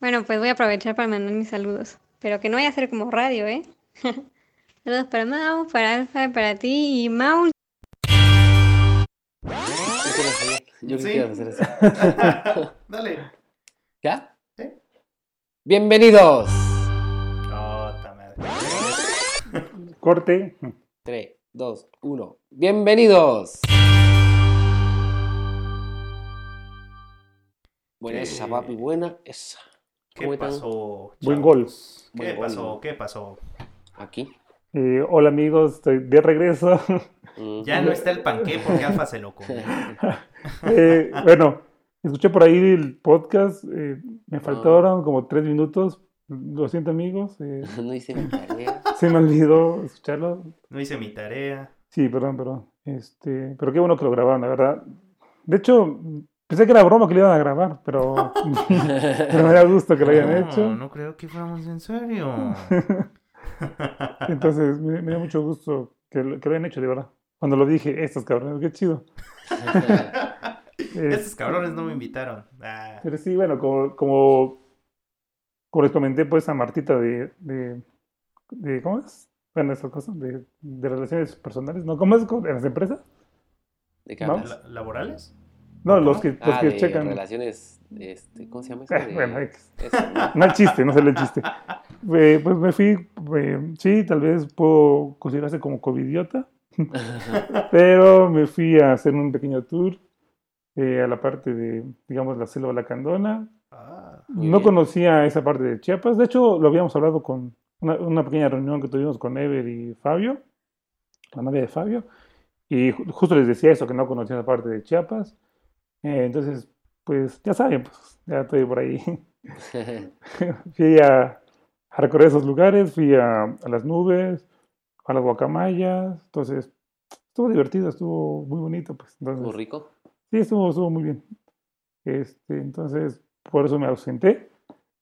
Bueno, pues voy a aprovechar para mandar mis saludos. Pero que no vaya a ser como radio, ¿eh? saludos para Mau, para Alfa, para ti y Mau. Yo Sí. quiero hacer eso. Dale. ¿Ya? Sí. Bienvenidos. Oh. Corte. 3, 2, 1. Bienvenidos. Buena esa, papi, buena esa. ¿Qué pasó? Buen gol. ¿Qué Buen gol. pasó? ¿Qué pasó? Aquí. Eh, hola amigos, estoy de regreso. Ya no está el panqué porque Alfa se lo comió. Eh, bueno, escuché por ahí el podcast. eh, me faltaron como tres minutos. Lo siento amigos. eh, No hice mi tarea. se me olvidó escucharlo. No hice mi tarea. Sí, perdón, perdón. Este, pero qué bueno que lo grabaron, la verdad. De hecho, pensé que era broma que lo iban a grabar, pero, pero me da gusto que lo hayan no, hecho. no creo que fuéramos en serio. Entonces, me, me da mucho gusto que, lo- que lo hayan hecho, de verdad. Cuando lo dije, estos cabrones, qué chido. Eh, Estos cabrones no me invitaron. Ah, Pero sí, bueno, como, como, como les comenté, pues a Martita de, de, de- ¿cómo es? Bueno, esas cosas, de, de relaciones personales, ¿no? ¿Cómo es en las empresas? ¿De qué ¿No? ¿Laborales? No, los que, los Ah, que de checan. relaciones, este, ¿cómo se llama eso? Eh, De- bueno, X. eso, No el chiste, no sé el chiste. Eh, pues me fui, eh, sí, tal vez puedo considerarse como covidiota, pero me fui a hacer un pequeño tour eh, a la parte de, digamos, la selva lacandona. Ah, No bien. conocía esa parte de Chiapas. De hecho, lo habíamos hablado con una, una pequeña reunión que tuvimos con Ever y Fabio, la novia de Fabio, y ju- justo les decía eso, que no conocía esa parte de Chiapas. Eh, entonces, pues ya saben, pues ya estoy por ahí. fui a, a recorrer esos lugares, fui a, a las nubes, a las guacamayas. Entonces, estuvo divertido, estuvo muy bonito. Pues, entonces, ¿Muy rico? Sí, estuvo, estuvo muy bien. Este, entonces, por eso me ausenté.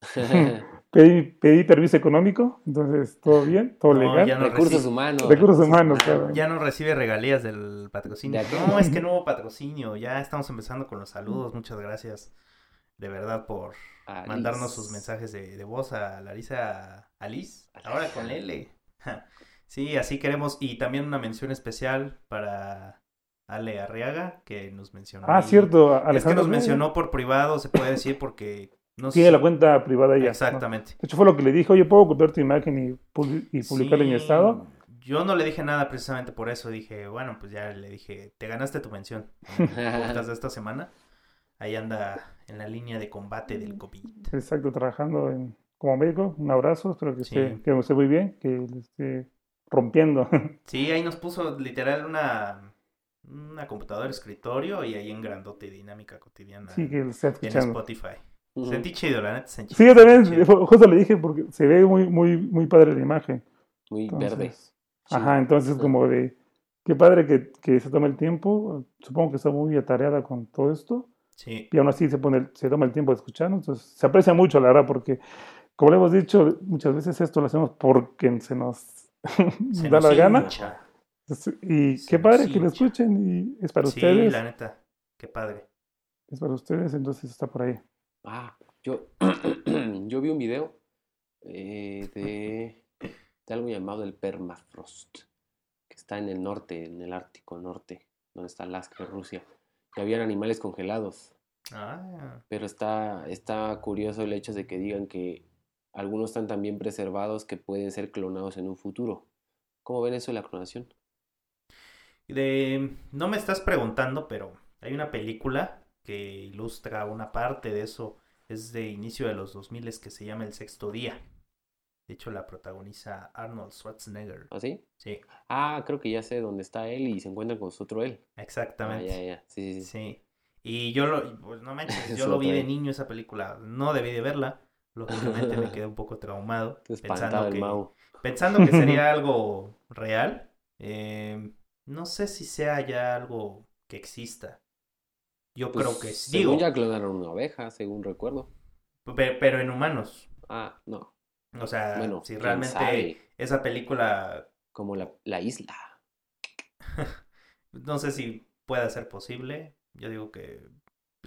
Pedí, pedí permiso económico, entonces todo bien, todo No, legal. ya no Recursos recibe- humanos. Recursos humanos, cabrón. Ya no recibe regalías del patrocinio. No, es que no hubo patrocinio. Ya estamos empezando con los saludos. Muchas gracias de verdad por Alice. mandarnos sus mensajes de, de voz a Larisa Alice. Ahora con L. Sí, así queremos. Y también una mención especial para Ale Arriaga, que nos mencionó. Ah, ahí. cierto, Es que Alejandro. nos mencionó por privado, se puede decir, porque no Tiene la cuenta privada. ¿no? Exactamente. De hecho, fue lo que le dije, oye, ¿puedo copiar tu imagen y, y publicarla en mi Sí, estado? Yo no le dije nada precisamente por eso. Dije, bueno, pues ya le dije, te ganaste tu mención. Podcast de esta semana. Ahí anda en la línea de combate del COVID. Exacto, trabajando en, como médico. Un abrazo, espero que, Sí. esté, que esté muy bien, que le esté rompiendo. Sí, ahí nos puso literal una, una computadora escritorio y ahí en grandote dinámica cotidiana sí, que le esté en escuchando. Spotify. Sentí chido, la neta. Sentí, Sí, yo también, justo le dije porque se ve muy, muy, muy padre la imagen. Muy verde. Ajá, entonces como de, qué padre que, que se tome el tiempo, supongo que está muy atareada con todo esto, Sí, y aún así se, pone, se toma el tiempo de escucharnos, entonces se aprecia mucho, la verdad, porque como le hemos dicho, muchas veces esto lo hacemos porque se nos se da nos la gana, y Se qué padre que lo escuchen, y es para Sí, ustedes, la neta. Qué padre. es para ustedes, entonces está por ahí. Ah, yo, yo vi un video eh, de, de algo llamado el permafrost, que está en el norte, en el Ártico Norte, donde está Alaska Rusia. Y habían animales congelados, Ah, pero está, está curioso el hecho de que digan que algunos están tan bien preservados que pueden ser clonados en un futuro. ¿Cómo ven eso de la clonación? de, no me estás preguntando, pero hay una película que ilustra una parte de eso. Es de inicio de los 2000 que se llama El Sexto Día. De hecho, la protagoniza Arnold Schwarzenegger. ¿Ah, sí? Sí, Ah, creo que ya sé dónde está él y se encuentra con su otro él. Ah, exactamente. ya, ya. Sí, sí, sí. Sí. Y yo lo, pues no manches, yo lo vi de niño esa película. No debí de verla. Lógicamente me quedé un poco traumado. Pensando que, Mau. pensando que sería algo real. Eh, no sé si sea ya algo que exista. Yo Pues, creo que sí. según Digo, ya clonaron una oveja, según recuerdo. pe- pero en humanos. Ah, no. O sea, Bueno, si realmente sabe. esa película, Como la, la isla. no sé si pueda ser posible. Yo digo que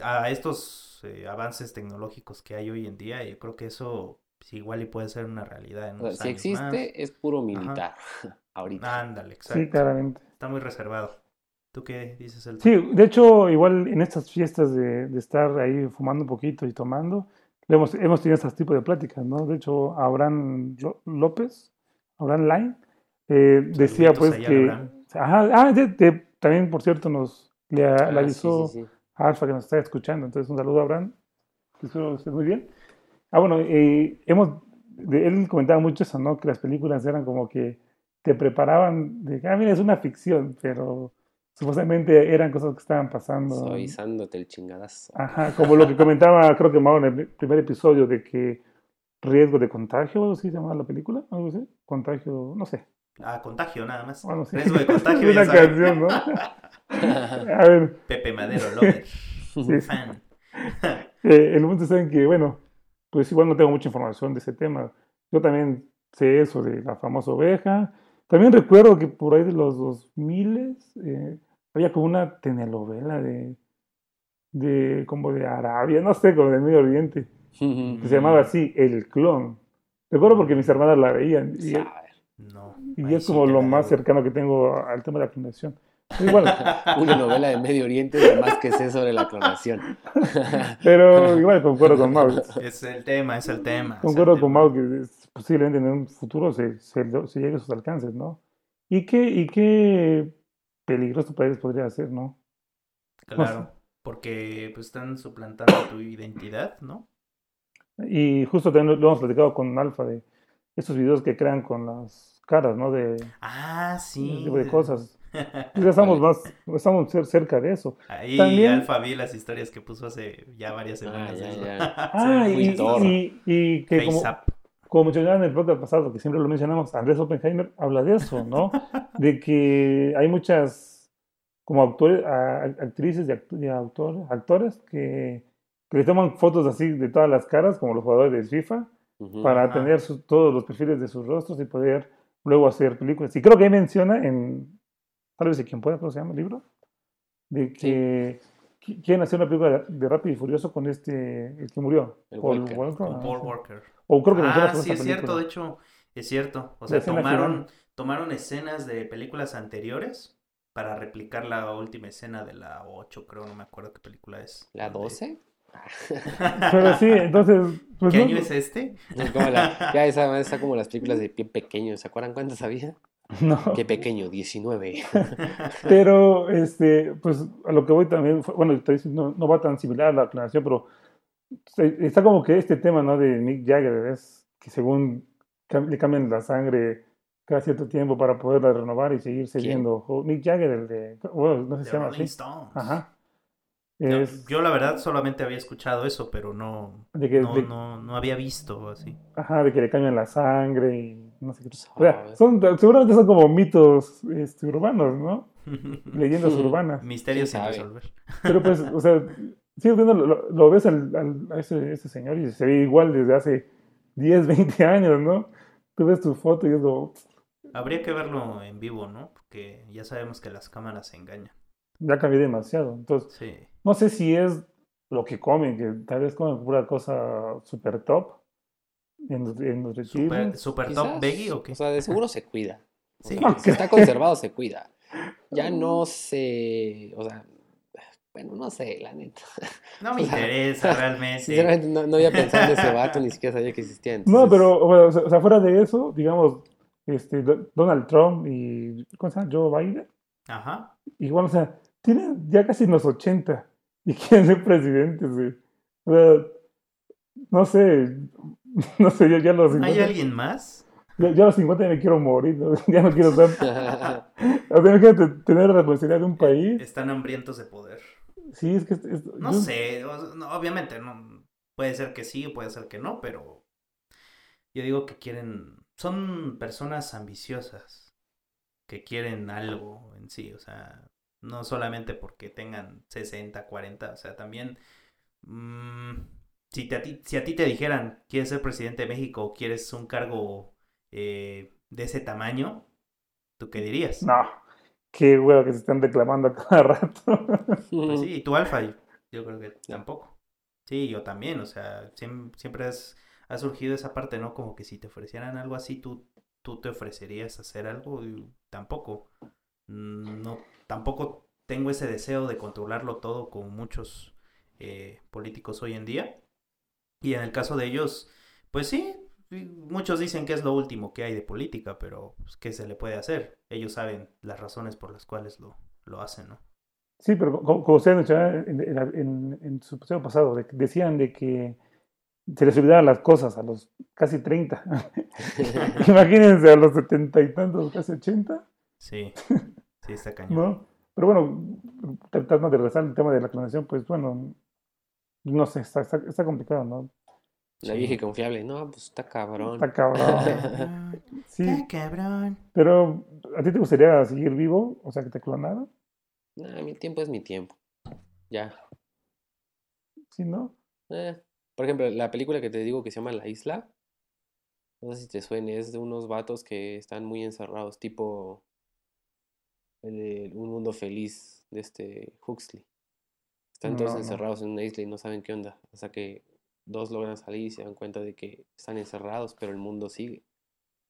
a estos eh, avances tecnológicos que hay hoy en día, yo creo que eso pues, igual y puede ser una realidad en O sea, unos si años existe, es puro militar. Ahorita. Ándale, exacto. Sí, claramente. Está muy reservado. ¿Tú qué dices, el Sí, de hecho, igual en estas fiestas de, de estar ahí fumando un poquito y tomando, hemos, hemos tenido este tipo de pláticas, ¿no? De hecho, Abraham López, Abraham Line, eh, decía pues que... Abraham. Ajá, ah, de- de- también, por cierto, nos le, Ah, le sí, avisó sí, sí. a Alfa que nos está escuchando. Entonces, un saludo a Abraham. que Espero estés muy bien. Ah, bueno, eh, hemos, de- él comentaba mucho eso, ¿no? Que las películas eran como que te preparaban de, ah, mira, es una ficción, pero supuestamente eran cosas que estaban pasando. Suavizándote el chingadazo. Ajá, como lo que comentaba, creo que Mau en el primer episodio de que riesgo de contagio, algo así se llamaba la película, algo así, contagio, no sé. Ah, contagio nada más. Bueno, sí. Riesgo de contagio, una ya saben. canción, ¿no? A ver, Pepe Madero, lover. Sí. Fan. Eh, el punto en que, bueno, pues igual no tengo mucha información de ese tema. Yo también sé eso de la famosa oveja. También recuerdo que por ahí de los 2000 eh, había como una telenovela de, de como de Arabia, no sé, como de Medio Oriente, que se llamaba así, El Clon. Recuerdo porque mis hermanas la veían y. No. y es como lo más cercano que tengo al tema de la clonación. Igual, Una novela de Medio Oriente, además que sé sobre la clonación. pero igual concuerdo con Mau. Es el tema, es el tema. el Concuerdo con tema. Mau que posiblemente en un futuro se, se llegue a sus alcances, ¿no? ¿Y qué, y qué peligroso país podría ser, ¿no? Claro, porque pues están suplantando tu identidad, ¿no? Y justo también lo, hemos platicado con Alfa de estos videos que crean con las caras, ¿no? De Ah, sí. tipo de cosas. Pues ya estamos más, estamos cer- cerca de eso. Ahí También- Alfa vi las historias que puso hace ya varias Ah, semanas. ya, de eso. ya. Ah, y, y- y, que como, Face up. Como mencionaba en el podcast pasado, que siempre lo mencionamos, Andrés Oppenheimer habla de eso, ¿no? De que hay muchas, como actores, actrices y, act- y autor- actores que, que le toman fotos así de todas las caras, como los jugadores de FIFA, Ujú. para Ajá. tener su- todos los perfiles de sus rostros y poder luego hacer películas. Y creo que ahí menciona en, tal vez de quien pueda, ¿cómo se llama el libro? De que qui- quieren hacer una película de, de Rápido y Furioso con este, el que murió, El Paul Walker. Walker, Con ah, Paul sí. Walker. O creo que Ah, sí, es cierto, de hecho, es cierto. O sea, tomaron, tomaron escenas de películas anteriores para replicar la última escena de la 8, creo, no me acuerdo qué película es. ¿La Donde- 12? Pero sí, entonces, pues ¿Qué no- año es este? Es como la- ya esa está como las películas de pie pequeño. ¿Se acuerdan cuántas había? no. Qué pequeño, 19. Pero, este, pues a lo que voy también, fue- bueno, no, no va tan similar a la aclaración, pero está como que este tema, ¿no? De Mick Jagger, es que según cam- le cambian la sangre cada cierto tiempo para poderla renovar y viendo. jo- Mick Jagger, el de, bueno, no sé si se llama Rolling así. Stones. Ajá. Yo, Es yo, la verdad solamente había escuchado eso, pero no, de que, no, de- no, no había visto así. ajá, de que le cambian la sangre y no sé qué. O sea, son, seguramente son como mitos este, urbanos, ¿no? Leyendas urbanas. Misterios sin resolver. Pero pues, o sea, sigues viendo, lo, lo ves al, al- a ese, ese señor y se ve igual desde hace 10, 20 años, ¿no? Tú ves tu foto y es como, Habría que verlo en vivo, ¿no? Porque ya sabemos que las cámaras se engañan. ya cambié demasiado. Entonces, Sí. no sé si es lo que comen, que tal vez comen pura cosa super top en, los- en Super, super Quizás, top veggie o qué? O sea, de seguro se cuida. Sí. sea, Si está conservado, se cuida. Ya no sé. O sea, bueno, no sé, la neta. No me o sea, interesa realmente. Sinceramente, no, no había pensado en ese vato, ni siquiera sabía que existía. No, pero, bueno, o sea, fuera de eso, digamos, este, Do- Donald Trump y, ¿cómo se llama? Joe Biden. Ajá. Igual, o sea, tienen ya casi los 80 y quieren ser presidentes, güey. O sea, no sé, no sé, yo ya los 50, ¿Hay alguien más? ya, ya a los 50 ya me quiero morir, ¿no? ya no quiero estar, o sea, imagínate tener la responsabilidad de un país. Están hambrientos de poder. Sí, es que, es- es- No yo- sé, no, obviamente no. Puede ser que sí o puede ser que no, pero yo digo que quieren, son personas ambiciosas que quieren algo en sí, o sea, no solamente porque tengan 60, 40, o sea, también mm, si, te, a ti, si a ti te dijeran, quieres ser presidente de México o quieres un cargo eh, de ese tamaño, ¿tú qué dirías? No, qué huevo que se están reclamando a cada rato. Pues sí, y tú, Alfa, Yo creo que tampoco. Sí, yo también, o sea, siem- siempre has, ha surgido esa parte, ¿no? Como que si te ofrecieran algo así, tú, tú te ofrecerías a hacer algo y tampoco. Mm, No, tampoco tengo ese deseo de controlarlo todo como muchos eh, políticos hoy en día. Y en el caso de ellos, pues sí, muchos dicen que es lo último que hay de política, pero pues, ¿qué se le puede hacer? Ellos saben las razones por las cuales lo, lo hacen, ¿no? Sí, pero como, como usted mencionaba en, en, su episodio pasado, de decían de que se les olvidaban las cosas a los casi 30. Imagínense a los setenta y tantos, casi 80, Sí, sí, está cañón. ¿no? Pero bueno, tratando de regresar al tema de la clonación, pues bueno, no sé, está, está, está complicado, ¿no? La Sí. vieja y confiable. No, pues está cabrón. Está cabrón. Sí, está cabrón. pero ¿a ti te gustaría seguir vivo? O sea, que te clonaran, Nah, mi tiempo es mi tiempo. Ya. ¿sí, no? Eh, Por ejemplo, la película que te digo que se llama La Isla. No sé si te suene, es de unos vatos que están muy encerrados, tipo el Un Mundo Feliz de este Huxley. Están todos No, no. encerrados en una isla y no saben qué onda. Hasta que dos logran salir y se dan cuenta de que están encerrados, pero el mundo sigue.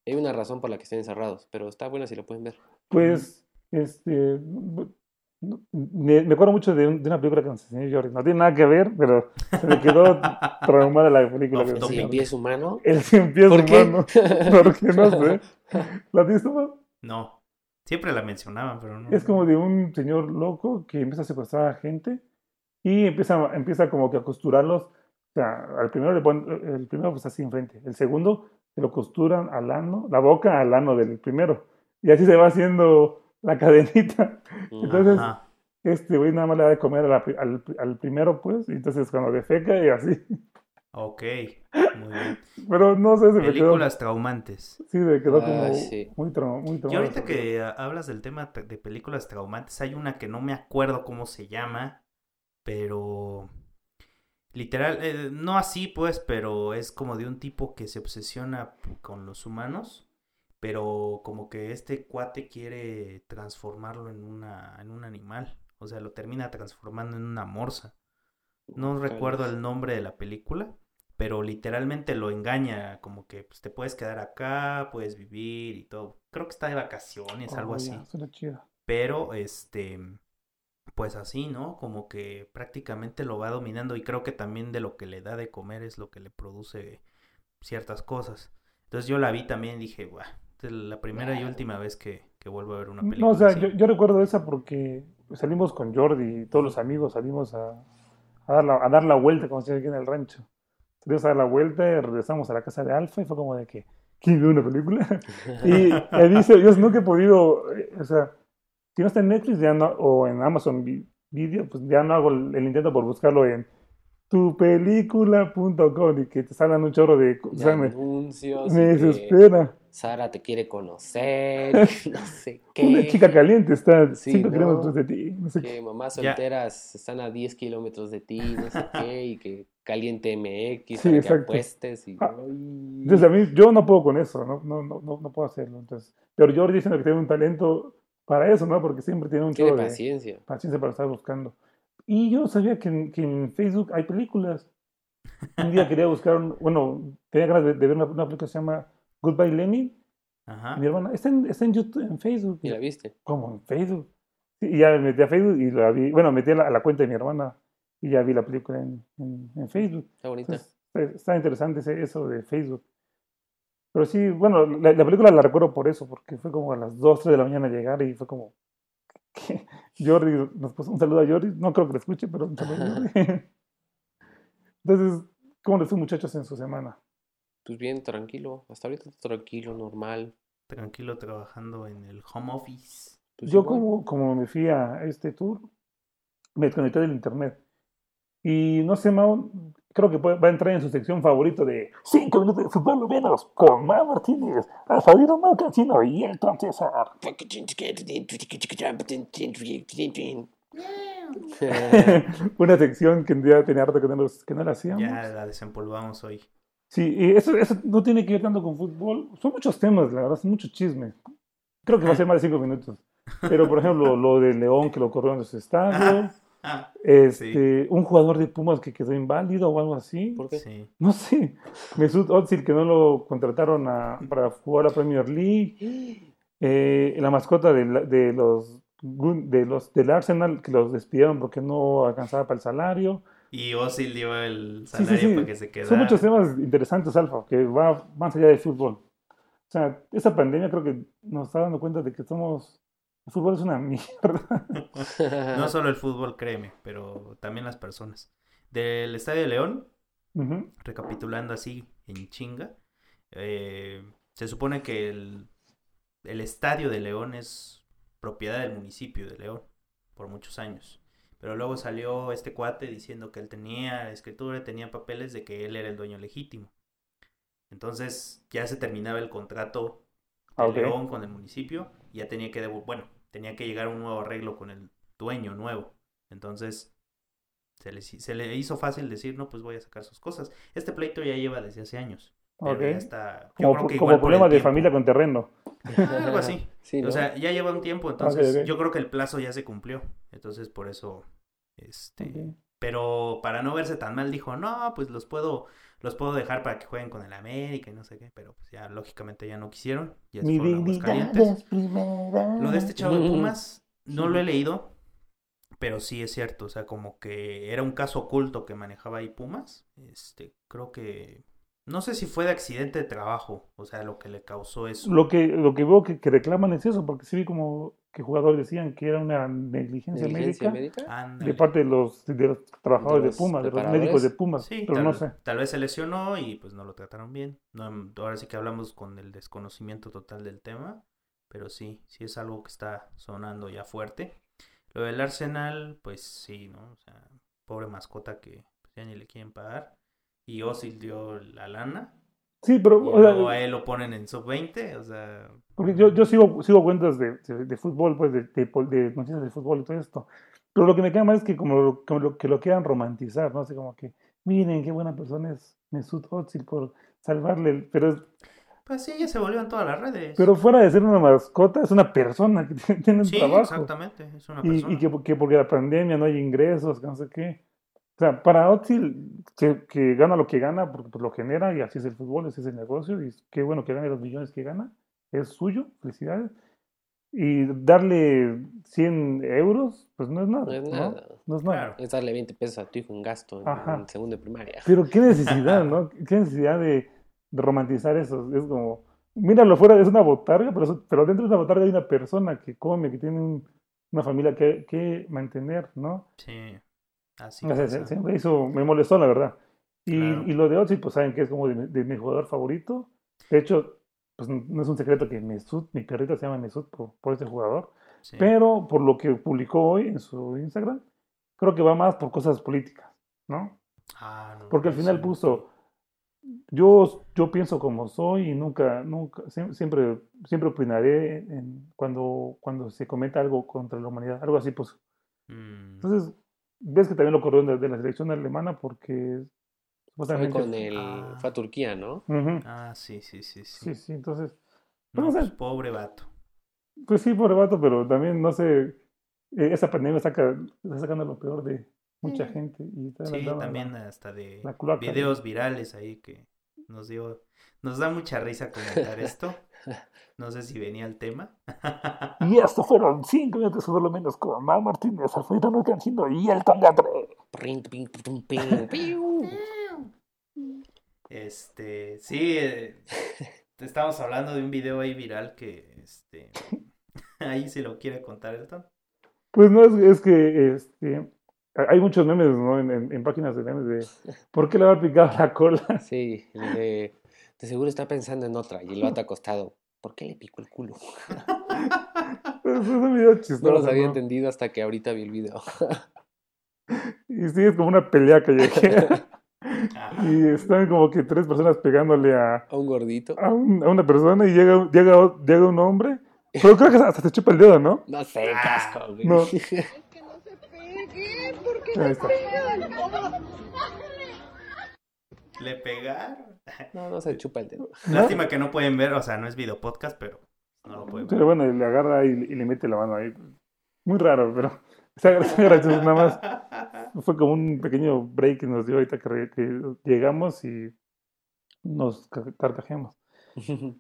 Hay una razón por la que estén encerrados, pero está buena si lo pueden ver. Pues, este, me, me acuerdo mucho de, un- de una película que nos enseñó Jordi. No tiene nada que ver, pero se me quedó traumada la película. que el pie es humano, El cien pies ¿Por qué? humano. Porque no sé. ¿La has visto? No, siempre la mencionaban, pero no. Es como de un señor loco que empieza a secuestrar a gente y empieza, empieza como que a costurarlos. O sea, al primero le ponen, el primero pues así enfrente. El segundo se lo costuran al ano, la boca al ano del primero. Y así se va haciendo la cadenita. Entonces, Ajá. este güey nada más le da de comer a la al, al primero, pues, y entonces cuando defeca y así. Ok, muy bien. Pero no sé, se me quedó, Películas traumantes. sí, se quedó Ah, como sí. muy, trau- muy Y traumado. ahorita que hablas del tema de películas traumantes, hay una que no me acuerdo cómo se llama, pero literal, eh, no así pues, pero es como de un tipo que se obsesiona con los humanos, pero como que este cuate quiere transformarlo en una, en un animal, o sea, lo termina transformando en una morsa. No recuerdo el nombre de la película, pero literalmente lo engaña, como que pues, te puedes quedar acá, puedes vivir y todo. Creo que está de vacaciones, algo Oh, así. ya, suena chido. Pero, este, pues así, ¿no? Como que prácticamente lo va dominando y creo que también de lo que le da de comer es lo que le produce ciertas cosas. Entonces yo la vi también y dije, guau, es la primera y última vez que, que vuelvo a ver una película. No, o sea, así". yo, yo recuerdo esa porque salimos con Jordi y todos los amigos salimos a, a, dar, la, a dar la vuelta, como se dice aquí en el rancho. Salimos a dar la vuelta y regresamos a la casa de Alfa y fue como de que, ¿quién ve una película? y él dice, yo nunca he podido, eh, o sea, si no está en Netflix ya no, o en Amazon Vi- Video, pues ya no hago el, el intento por buscarlo en tupelícula.com y que te salgan un chorro de... O sea, anuncios me desespera. Sara te quiere conocer, no sé qué. Una chica caliente está Sí, 5 ¿no? kilómetros de ti. No sé qué. que mamás Ya. solteras están a 10 kilómetros de ti, no sé qué, y que caliente MX Sí, para que apuestes y... Ah. Entonces a mí, yo no puedo con eso, no, no, no, no, no puedo hacerlo. Entonces, pero Jordi diciendo que tiene un talento para eso, ¿no? Porque siempre tiene un Tiene chorro de paciencia. paciencia para estar buscando. Y yo no sabía que en, que en Facebook hay películas. Un día quería buscar, un- bueno, tenía ganas de, de ver una, una película que se llama Goodbye Lenin. Ajá. Mi hermana, está en, está en YouTube, en Facebook. ¿Y la viste? ¿Cómo? ¿En Facebook? Sí, y ya me metí a Facebook y la vi, bueno, metí a la, a la cuenta de mi hermana y ya vi la película en, en, en Facebook. Está bonita. Entonces, está, está interesante ese- eso de Facebook. Pero sí, bueno, la, la película la recuerdo por eso, porque fue como a las 2, 3 de la mañana llegar y fue como... que Jordi, nos puso un saludo a Jordi, no creo que lo escuche, pero un saludo a Jordi. Entonces, ¿cómo les fue muchachos en su semana? Pues bien, tranquilo. Hasta ahorita tranquilo, normal. Tranquilo trabajando en el home office. Pues Yo igual. como, como me fui a este tour, me desconecté del internet. Y no sé, Mau, creo que va a entrar en su sección favorito de 5 minutos de fútbol menos con Mau Martínez, a Fabián Mau Cancino y Elton César. Una sección que ya tenía rato que no, los- que no la hacíamos. Ya la desempolvamos hoy. Sí, y eso, eso no tiene que ver tanto con fútbol. Son muchos temas, la verdad, son muchos chismes. Creo que va a ser más de cinco minutos. Pero, por ejemplo, lo de León que lo corrió en los estadios. Ah, Este, un jugador de Pumas que quedó inválido o algo así. ¿Por qué? sí. No sé. Mesut Özil que no lo contrataron a- para jugar a Premier League. Eh, la mascota de, la- de los de los del Arsenal que los despidieron porque no alcanzaba para el salario. Y Ozil dio el Sí, sí, salario sí. para que se quedara. Son muchos temas interesantes, Alfa, que va más allá del fútbol. O sea, esa pandemia creo que nos está dando cuenta de que somos el fútbol es una mierda. No solo el fútbol, créeme, pero también las personas. Del Estadio de León, recapitulando así en chinga, eh, se supone que el, el Estadio de León es propiedad del municipio de León por muchos años. Pero luego salió este cuate diciendo que él tenía escritura, tenía papeles de que él era el dueño legítimo. Entonces ya se terminaba el contrato de Ah. León con el municipio y ya tenía que, devo- bueno, tenía que llegar a un nuevo arreglo con el dueño nuevo. Entonces se le, se le hizo fácil decir, no, pues voy a sacar sus cosas. Este pleito ya lleva desde hace años. Pero Ok. ya está. yo Como, creo que de tiempo. familia con terreno. Algo así. Sí, ¿no? O sea, ya lleva un tiempo, entonces yo creo que el plazo ya se cumplió. Entonces por eso, este. Pero para no verse tan mal dijo, no, pues los puedo, los puedo dejar para que jueguen con el América y no sé qué, pero pues ya lógicamente ya no quisieron. Ya se Mi es. Lo de este chavo de Ujú. Pumas no lo he leído, pero sí es cierto, o sea, como que era un caso oculto que manejaba ahí Pumas. Este, creo que no sé si fue de accidente de trabajo, o sea, lo que le causó eso. Lo que, lo que veo que, que reclaman es eso, porque sí vi como que jugadores decían que era una negligencia, ¿Negligencia médica, médica? De parte de los, de los trabajadores De de, los Pumas, de los médicos de Pumas, Sí, pero tal, no sé. tal vez se lesionó y pues no lo trataron bien. No, ahora sí que hablamos con el desconocimiento total del tema, pero sí, sí es algo que está sonando ya fuerte. Lo del Arsenal, pues sí, ¿no? O sea, pobre mascota que ya ni le quieren pagar. Y Ozil dio la lana. Sí, Y pero o sea, a él lo ponen en sub-20, o sea... porque yo, yo sigo, sigo cuentas de, de, de fútbol, pues de, de, noticias de fútbol y todo esto. Pero lo que me queda mal es que como, lo- como lo, que lo quieran romantizar, ¿no? Así como que, miren qué buena persona es Mesut Özil por salvarle, pero es- Pues sí, ya se volvió en todas las redes. Pero fuera de ser una mascota, es una persona que tiene- un sí, trabajo. exactamente, es una Y, persona. y que, que porque la pandemia no hay ingresos, que no sé qué. O sea, para Özil, que, que gana lo que gana, porque pues, lo genera y así es el fútbol, ese es el negocio, y qué bueno que gane los millones que gana, es suyo, felicidades. Y darle 100 euros, pues no es nada. No es ¿no? nada. No es nada. Claro. Es darle 20 pesos a tu hijo en gasto en, Ajá. en segundo de primaria. Pero qué necesidad, ¿no? Qué necesidad de, de romantizar eso. Es como, míralo fuera, es una botarga, pero, eso- pero dentro de esa botarga hay una persona que come, que tiene un- una familia que, que mantener, ¿no? Sí, así O sea, pasa. se- se me hizo, me molestó, la verdad. Y, Claro. y lo de Ozzy, pues saben que es como de, mi- de mi jugador favorito. De hecho, pues no es un secreto que Mesut, mi perrita se llama Mesut por, por este jugador. Sí. Pero por lo que publicó hoy en su Instagram, creo que va más por cosas políticas, ¿no? Ah, no, Porque al eso final no puso, yo, yo pienso como soy y nunca, nunca, siem- siempre, siempre opinaré en- cuando, cuando se cometa algo contra la humanidad, algo así, pues. sé. Mm, Entonces, ves que también lo corrieron de, de la selección alemana porque Fue supuestamente... con el. Ah. Fue a Turquía, ¿no? Ah, sí, sí, sí, sí. Sí, sí, entonces, No, no sé. pues, pobre vato. pues sí, por vato, pero también, no sé, eh, esa pandemia saca, está sacando lo peor de mucha gente y está Sí, también la- hasta de videos virales ahí que nos dio, nos da mucha risa comentar esto. No sé si venía el tema. Y esto fueron cinco minutos por lo menos con Mar Martínez, Alfredo No Cancino y el. Este, sí, eh, te estamos hablando de un video ahí viral que, este, ahí se lo quiere contar Elton. Pues no, es, es que este, hay muchos memes ¿no? en, en- en páginas de memes de ¿por qué le va picado la cola? Sí, el de. De seguro está pensando en otra y el vato acostado. ¿Por qué le picó el culo? Es un video chistoso. No los había ¿no? entendido hasta que ahorita vi el video. Y sí, es como una pelea callejera. Y están como que tres personas pegándole a, A un gordito. a, un- a una persona y llega, llega, llega un hombre. Pero creo que hasta se chupa el dedo, ¿no? No sé, casco, güey. no. Es que no se pegue, porque Ahí está. Le pegaron. No, no se chupa el dedo. Lástima que no pueden ver, o sea, no es video podcast, pero no lo pueden ver. Pero bueno, le agarra y, y le mete la mano ahí. Muy raro, pero Está, está gracioso, nada más. Fue como un pequeño break que nos dio ahorita que, llegamos y nos ca-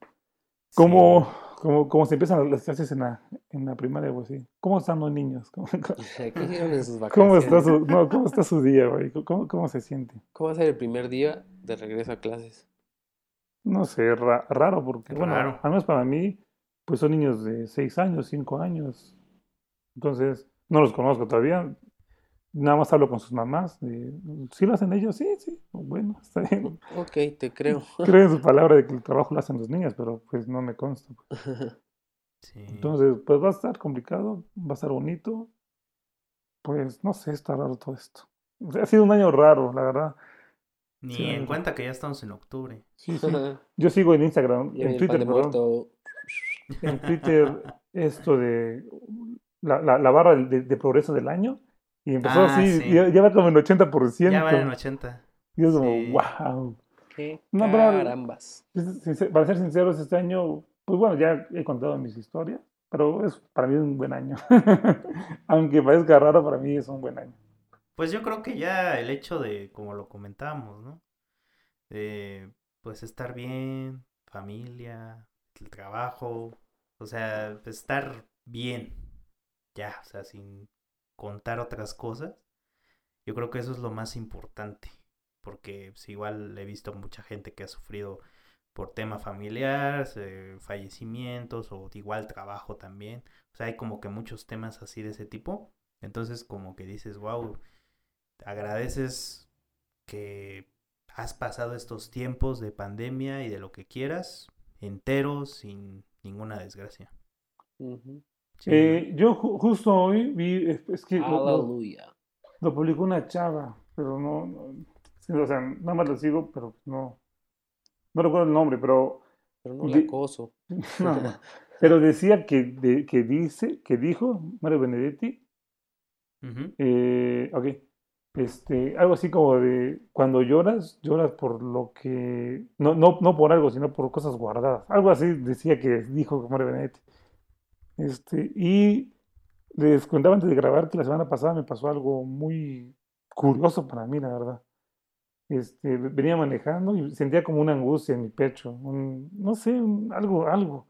carcajeamos. ¿Cómo, cómo, cómo se empiezan las clases en la, en la primaria, güey? Sí. ¿Cómo están los niños? ¿Cómo, cómo- ¿Qué en sus cómo vacaciones? está su, no, ¿Cómo está su día, güey? ¿Cómo, cómo se siente? ¿Cómo va a ser el primer día de regreso a clases? No sé, ra- raro, porque, bueno, Raro. al menos para mí, pues son niños de 6 años, 5 años. Entonces, no los conozco todavía. Nada más hablo con sus mamás. de, ¿Sí lo hacen ellos? Sí, sí. Bueno, está bien. Ok, te creo. Creo en su palabra de que el trabajo lo hacen los niños, pero pues no me consta. Sí. Entonces, pues va a estar complicado, va a estar bonito. Pues no sé, está raro todo esto. O sea, ha sido un año raro, la verdad. Ni sí, en cuenta que ya estamos en octubre. Sí, sí. Yo sigo en Instagram, Y en Twitter, de perdón. muerto. en Twitter esto de la, la, la barra de, de progreso del año y empezó Ah, así, sí. ya, ya va como en 80%. Ya van en 80. y es como, sí. wow. Qué No, pero- carambas. Para ser sinceros, este año, pues bueno, ya he contado mis historias, pero es para mí un buen año. Aunque parezca raro, para mí es un buen año. Pues yo creo que ya el hecho de, como lo comentábamos, ¿no? De, pues estar bien, familia, el trabajo, o sea, estar bien, ya, o sea, sin contar otras cosas. Yo creo que eso es lo más importante, porque pues, igual he visto mucha gente que ha sufrido por tema familiar, eh, fallecimientos o igual trabajo también. O sea, hay como que muchos temas así de ese tipo. Entonces como que dices, wow, agradeces que has pasado estos tiempos de pandemia y de lo que quieras, enteros, sin ninguna desgracia. Sí, Eh, yo ju- justo hoy vi, es, es que lo, lo- Aleluya. lo publicó una chava, pero no, o sea, nada más lo sigo, pero no, no recuerdo el nombre, pero Pero no la acoso. No. Pero decía que, de- que dice, que dijo Mario Benedetti, eh, ok, este, algo así como de cuando lloras, lloras por lo que, no, no, no por algo, sino por cosas guardadas. Algo así decía que dijo Mario Benedetti. Este, y les contaba antes de grabar que la semana pasada me pasó algo muy curioso para mí, la verdad. Este, venía manejando y sentía como una angustia en mi pecho, un, no sé, un- algo, algo.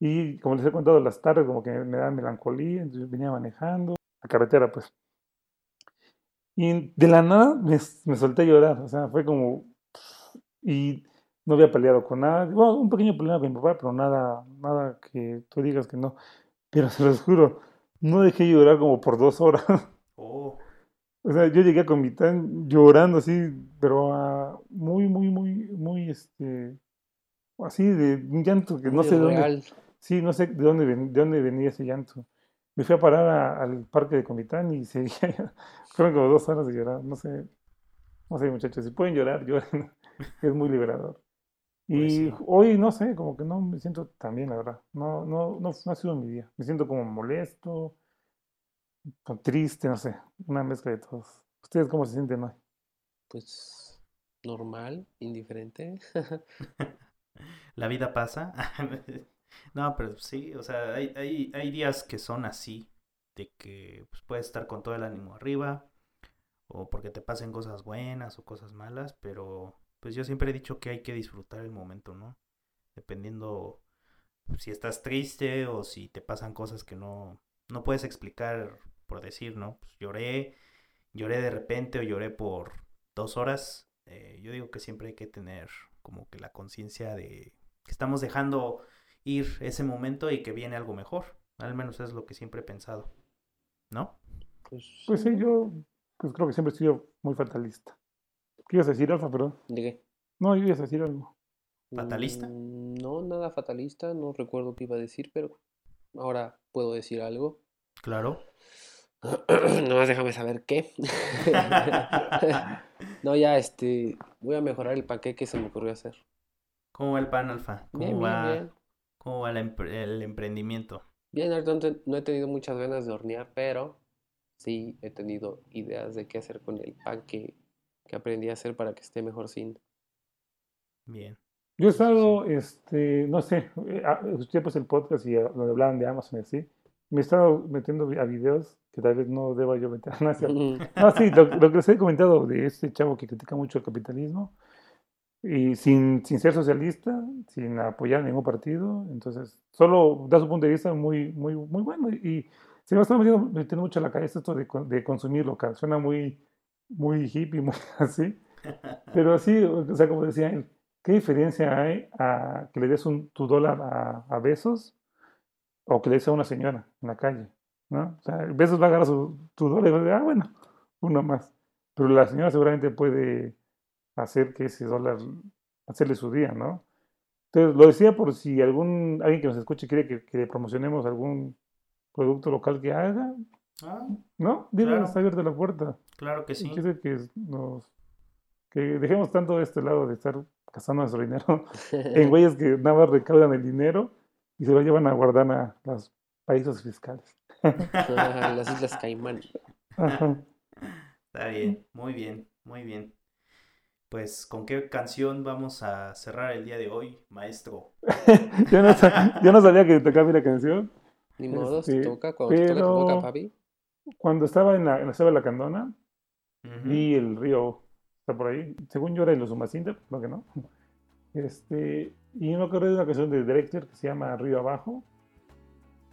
Y como les he contado las tardes, como que me da melancolía, entonces venía manejando, la carretera, pues. Y de la nada me, me solté a llorar, o sea, fue como... Y no había peleado con nadie, bueno, un pequeño problema con mi papá, pero nada, nada que tú digas que no. Pero se los juro, no dejé de llorar como por dos horas. Oh, O sea, yo llegué a Comitán llorando así, pero muy, muy, muy, muy, este, así de un llanto que no sé de dónde, sí, no sé de dónde, ven- de dónde venía ese llanto. Me fui a parar a- al parque de Comitán y seguía, fueron como dos horas de llorar, no sé, no sé muchachos, si pueden llorar, lloren, es muy liberador. Pues Y sí. hoy, no sé, como que no me siento tan bien, la verdad, no, no, no, no ha sido mi día, me siento como molesto, triste, no sé, una mezcla de todos. ¿Ustedes cómo se sienten hoy? Pues normal, indiferente. la vida pasa. No, pero sí, o sea, hay, hay, hay días que son así, de que pues, puedes estar con todo el ánimo arriba, o porque te pasen cosas buenas o cosas malas, pero pues yo siempre he dicho que hay que disfrutar el momento, ¿no? Dependiendo si estás triste o si te pasan cosas que no, no puedes explicar por decir, ¿no? Pues lloré, lloré de repente o lloré por dos horas. eh, yo digo que siempre hay que tener como que la conciencia de que estamos dejando ir ese momento y que viene algo mejor. Al menos es lo que siempre he pensado. ¿No? Pues, Pues sí, yo pues creo que siempre he sido muy fatalista. ¿Qué ibas a decir, Alfa, perdón? ¿de qué? No, yo ibas a decir algo. ¿Fatalista? Mm, No, nada fatalista, no recuerdo qué iba a decir, pero ahora puedo decir algo. Claro. Nomás déjame saber qué. No, ya, este, voy a mejorar el panqueque que se me ocurrió hacer. ¿Cómo va el pan alfa? ¿Cómo Bien, bien, va, bien. ¿Cómo va la empre- el emprendimiento? Bien, no he tenido muchas ganas de hornear, pero sí he tenido ideas de qué hacer con el pan que, que aprendí a hacer para que esté mejor sin. Bien. Yo he estado, este, no sé, eh, ah, escuché pues el podcast y ah, donde hablaban de Amazon y así, me he estado metiendo a videos que tal vez no deba yo meter. No, es. No, sí, lo, lo que les he comentado de este chavo que critica mucho el capitalismo y sin, sin ser socialista, sin apoyar ningún partido, entonces solo da su punto de vista muy, muy, muy bueno y se me está metiendo, metiendo mucho a la cabeza esto de, de consumir local, suena muy, muy hippie, muy así, pero así, o sea, como decía él, ¿qué diferencia hay a que le des un, tu dólar a, a Besos o que le des a una señora en la calle? ¿no? O sea, Besos va a agarrar su, tu dólar y va a decir, ah, bueno, uno más. Pero la señora seguramente puede hacer que ese dólar, hacerle su día, ¿no? Entonces, lo decía por si algún, alguien que nos escuche quiere que, que promocionemos algún producto local que haga, Ah, ¿no? Dile, Claro. está abierta la puerta. Claro que sí. Quiere que nos, que dejemos tanto de este lado de estar gastando nuestro dinero en güeyes que nada más recaudan el dinero y se lo llevan a guardar a los países fiscales. Las Islas Caimán. Ajá. Está bien, muy bien, muy bien. Pues, ¿con qué canción vamos a cerrar el día de hoy, maestro? yo, no, sa- yo no sabía que tocaba la canción. Ni modo, Este, toca cuando te toca, toca, pero- papi. Cuando estaba en la, en la Selva de la Candona, Ujú. vi el río, está por ahí. Según yo era en los Umacinta, no que no. Este, y me acordé de una canción de Director que se llama Río Abajo,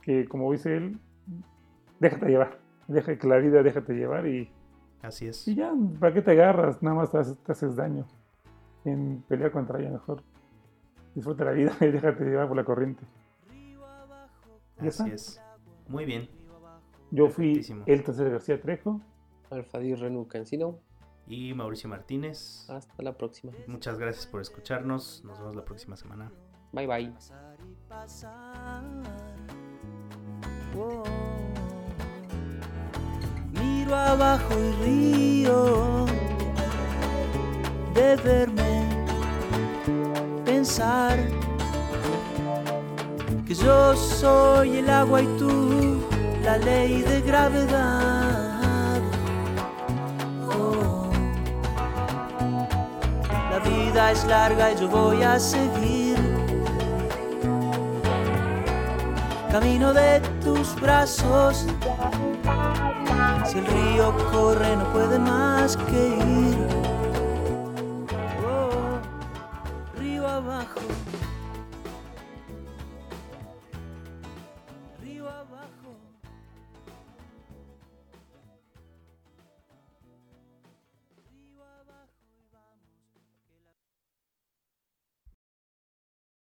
que como dice él, déjate llevar, deja que la vida déjate llevar y, Así es. y ya, ¿para qué te agarras? Nada más te haces, te haces daño en pelear contra ella mejor. Disfruta la vida y déjate llevar por la corriente. Así está. es. Muy bien. Yo fui el tercer García Trejo. Alfadir Renu Cancino. Y Mauricio Martínez. Hasta la próxima. Muchas gracias por escucharnos. Nos vemos la próxima semana. Bye bye. pasar y pasar. Oh. Miro abajo y río de verme pensar que yo soy el agua y tú la ley de gravedad. Vida es larga y yo voy a seguir. Camino de tus brazos. Si el río corre no puede más que ir. Oh, río abajo.